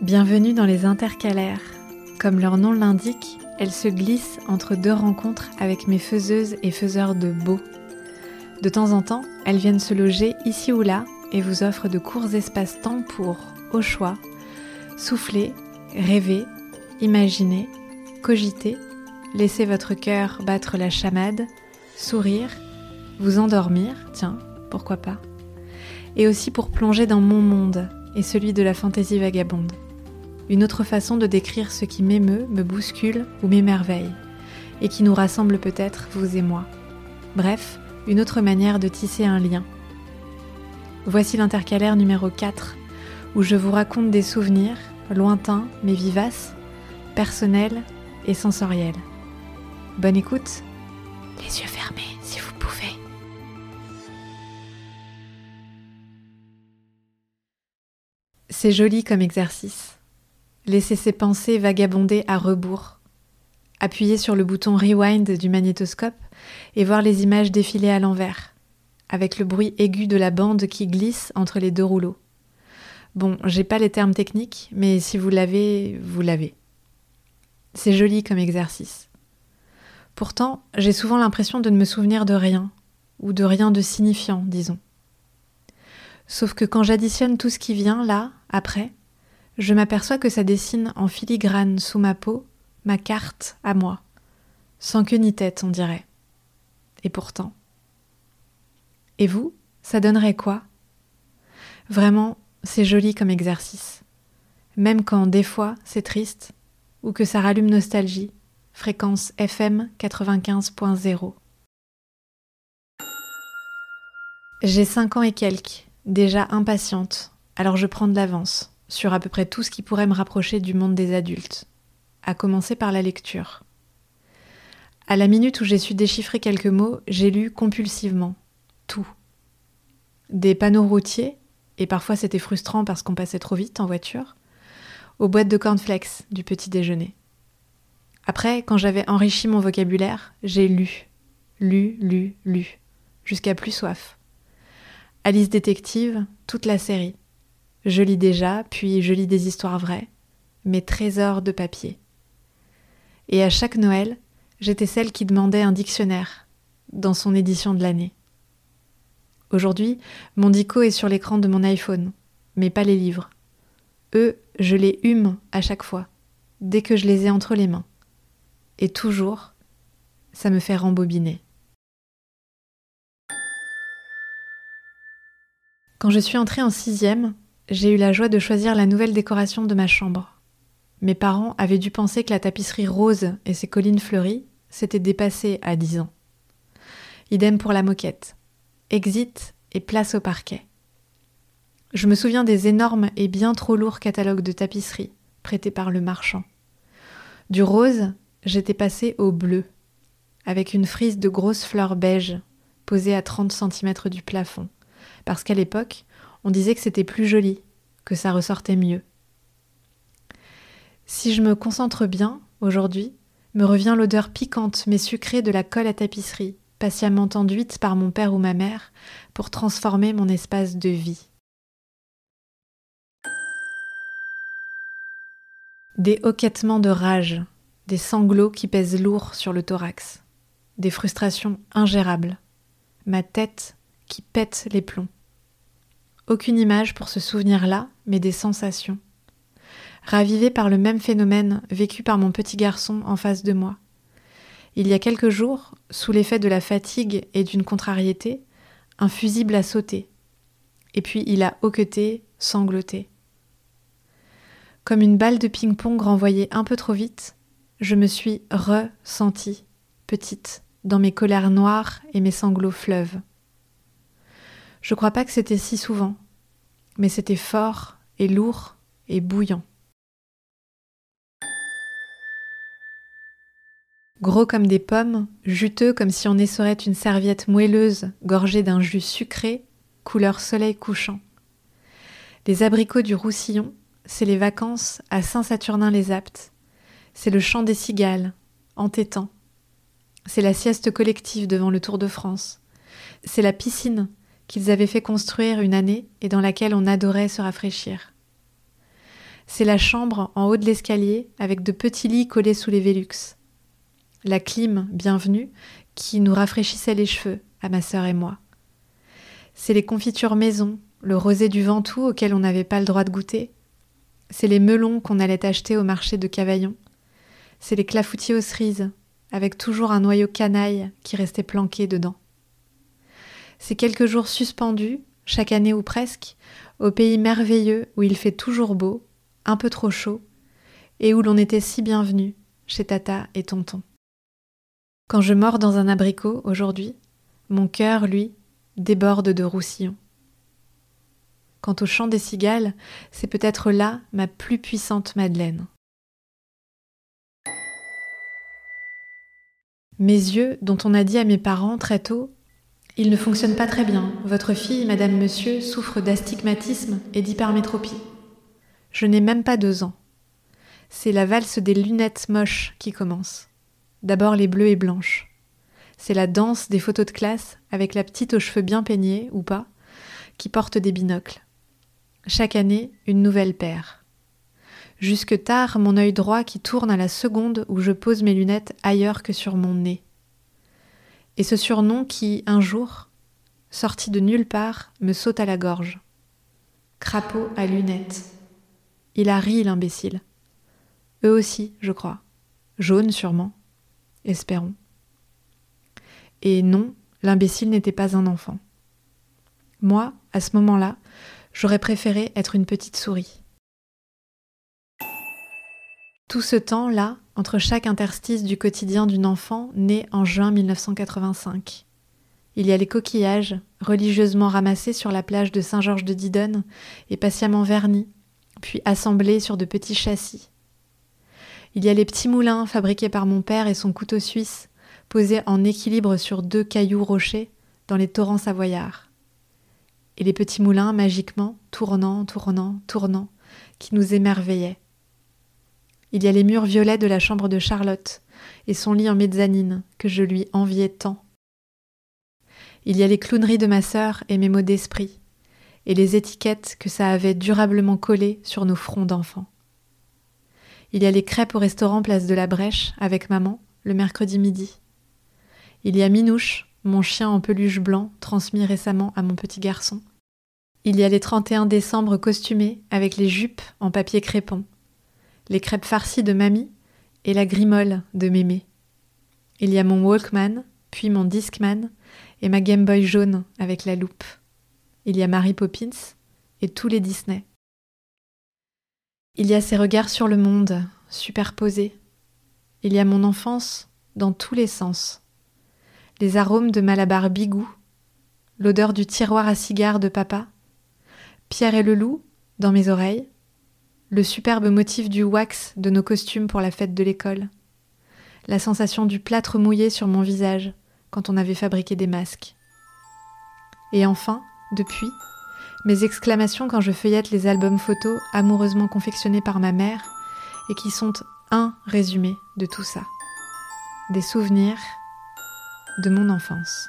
Bienvenue dans les intercalaires. Comme leur nom l'indique, elles se glissent entre deux rencontres avec mes faiseuses et faiseurs de beau. De temps en temps, elles viennent se loger ici ou là et vous offrent de courts espaces-temps pour, au choix, souffler, rêver, imaginer, cogiter, laisser votre cœur battre la chamade, sourire, vous endormir, tiens, pourquoi pas, et aussi pour plonger dans mon monde et celui de la fantaisie vagabonde une autre façon de décrire ce qui m'émeut, me bouscule ou m'émerveille, et qui nous rassemble peut-être, vous et moi. Bref, une autre manière de tisser un lien. Voici l'intercalaire numéro 4, où je vous raconte des souvenirs, lointains mais vivaces, personnels et sensoriels. Bonne écoute Les yeux fermés si vous pouvez. C'est joli comme exercice laisser ses pensées vagabonder à rebours, appuyer sur le bouton rewind du magnétoscope et voir les images défiler à l'envers, avec le bruit aigu de la bande qui glisse entre les deux rouleaux. Bon, j'ai pas les termes techniques, mais si vous l'avez, vous l'avez. C'est joli comme exercice. Pourtant, j'ai souvent l'impression de ne me souvenir de rien, ou de rien de signifiant, disons. Sauf que quand j'additionne tout ce qui vient là, après, je m'aperçois que ça dessine en filigrane sous ma peau ma carte à moi, sans queue ni tête, on dirait. Et pourtant. Et vous, ça donnerait quoi? Vraiment, c'est joli comme exercice. Même quand des fois c'est triste, ou que ça rallume nostalgie, fréquence FM 95.0. J'ai cinq ans et quelques, déjà impatiente, alors je prends de l'avance sur à peu près tout ce qui pourrait me rapprocher du monde des adultes, à commencer par la lecture. À la minute où j'ai su déchiffrer quelques mots, j'ai lu compulsivement tout. Des panneaux routiers, et parfois c'était frustrant parce qu'on passait trop vite en voiture, aux boîtes de cornflakes du petit déjeuner. Après, quand j'avais enrichi mon vocabulaire, j'ai lu, lu, lu, lu, jusqu'à plus soif. Alice Détective, toute la série. Je lis déjà, puis je lis des histoires vraies, mes trésors de papier. Et à chaque Noël, j'étais celle qui demandait un dictionnaire dans son édition de l'année. Aujourd'hui, mon dico est sur l'écran de mon iPhone, mais pas les livres. Eux, je les hume à chaque fois, dès que je les ai entre les mains. Et toujours, ça me fait rembobiner. Quand je suis entrée en sixième, j'ai eu la joie de choisir la nouvelle décoration de ma chambre. Mes parents avaient dû penser que la tapisserie rose et ses collines fleuries s'étaient dépassées à dix ans. Idem pour la moquette. Exit et place au parquet. Je me souviens des énormes et bien trop lourds catalogues de tapisserie prêtés par le marchand. Du rose, j'étais passée au bleu, avec une frise de grosses fleurs beiges posée à 30 cm du plafond, parce qu'à l'époque, on disait que c'était plus joli, que ça ressortait mieux. Si je me concentre bien, aujourd'hui, me revient l'odeur piquante mais sucrée de la colle à tapisserie, patiemment enduite par mon père ou ma mère pour transformer mon espace de vie. Des hoquettements de rage, des sanglots qui pèsent lourd sur le thorax, des frustrations ingérables, ma tête qui pète les plombs. Aucune image pour ce souvenir-là, mais des sensations. Ravivées par le même phénomène vécu par mon petit garçon en face de moi. Il y a quelques jours, sous l'effet de la fatigue et d'une contrariété, un fusible a sauté. Et puis il a hoqueté, sangloté. Comme une balle de ping-pong renvoyée un peu trop vite, je me suis ressentie, petite, dans mes colères noires et mes sanglots fleuves. Je crois pas que c'était si souvent, mais c'était fort et lourd et bouillant. Gros comme des pommes, juteux comme si on essorait une serviette moelleuse gorgée d'un jus sucré, couleur soleil couchant. Les abricots du Roussillon, c'est les vacances à Saint-Saturnin-les-Aptes. C'est le chant des cigales, entêtant. C'est la sieste collective devant le Tour de France. C'est la piscine qu'ils avaient fait construire une année et dans laquelle on adorait se rafraîchir. C'est la chambre en haut de l'escalier avec de petits lits collés sous les Vélux. La clim, bienvenue, qui nous rafraîchissait les cheveux, à ma sœur et moi. C'est les confitures maison, le rosé du Ventoux auquel on n'avait pas le droit de goûter. C'est les melons qu'on allait acheter au marché de Cavaillon. C'est les clafoutis aux cerises, avec toujours un noyau canaille qui restait planqué dedans. C'est quelques jours suspendus, chaque année ou presque, au pays merveilleux où il fait toujours beau, un peu trop chaud, et où l'on était si bienvenu, chez Tata et Tonton. Quand je mords dans un abricot aujourd'hui, mon cœur, lui, déborde de roussillon. Quant au chant des cigales, c'est peut-être là ma plus puissante Madeleine. Mes yeux, dont on a dit à mes parents très tôt Ils ne fonctionnent pas très bien, votre fille, madame monsieur, souffre d'astigmatisme et d'hypermétropie. Je n'ai même pas deux ans. C'est la valse des lunettes moches qui commence. D'abord les bleues et blanches. C'est la danse des photos de classe avec la petite aux cheveux bien peignés, ou pas, qui porte des binocles. Chaque année, une nouvelle paire. Jusque tard, mon œil droit qui tourne à la seconde où je pose mes lunettes ailleurs que sur mon nez. Et ce surnom qui, un jour, sorti de nulle part, me saute à la gorge. Crapaud à lunettes. Il a ri, l'imbécile. Eux aussi, je crois. Jaune sûrement. Espérons. Et non, l'imbécile n'était pas un enfant. Moi, à ce moment-là, j'aurais préféré être une petite souris. Tout ce temps-là, entre chaque interstice du quotidien d'une enfant née en juin 1985. Il y a les coquillages, religieusement ramassés sur la plage de Saint-Georges de Didonne et patiemment vernis, puis assemblés sur de petits châssis. Il y a les petits moulins fabriqués par mon père et son couteau suisse, posés en équilibre sur deux cailloux rochers dans les torrents savoyards. Et les petits moulins, magiquement, tournant, tournant, tournant, qui nous émerveillaient. Il y a les murs violets de la chambre de Charlotte et son lit en mezzanine que je lui enviais tant. Il y a les clowneries de ma sœur et mes mots d'esprit, et les étiquettes que ça avait durablement collées sur nos fronts d'enfants. Il y a les crêpes au restaurant Place de la Brèche avec maman le mercredi midi. Il y a Minouche, mon chien en peluche blanc transmis récemment à mon petit garçon. Il y a les 31 décembre costumés avec les jupes en papier crépon, les crêpes farcies de mamie et la grimole de mémé. Il y a mon Walkman, puis mon Discman et ma Game Boy jaune avec la loupe. Il y a Mary Poppins et tous les Disney. Il y a ces regards sur le monde, superposés. Il y a mon enfance dans tous les sens. Les arômes de Malabar Bigou, l'odeur du tiroir à cigares de papa, Pierre et le loup dans mes oreilles, le superbe motif du wax de nos costumes pour la fête de l'école, la sensation du plâtre mouillé sur mon visage quand on avait fabriqué des masques. Et enfin, depuis, mes exclamations quand je feuillette les albums photos amoureusement confectionnés par ma mère et qui sont un résumé de tout ça. Des souvenirs de mon enfance.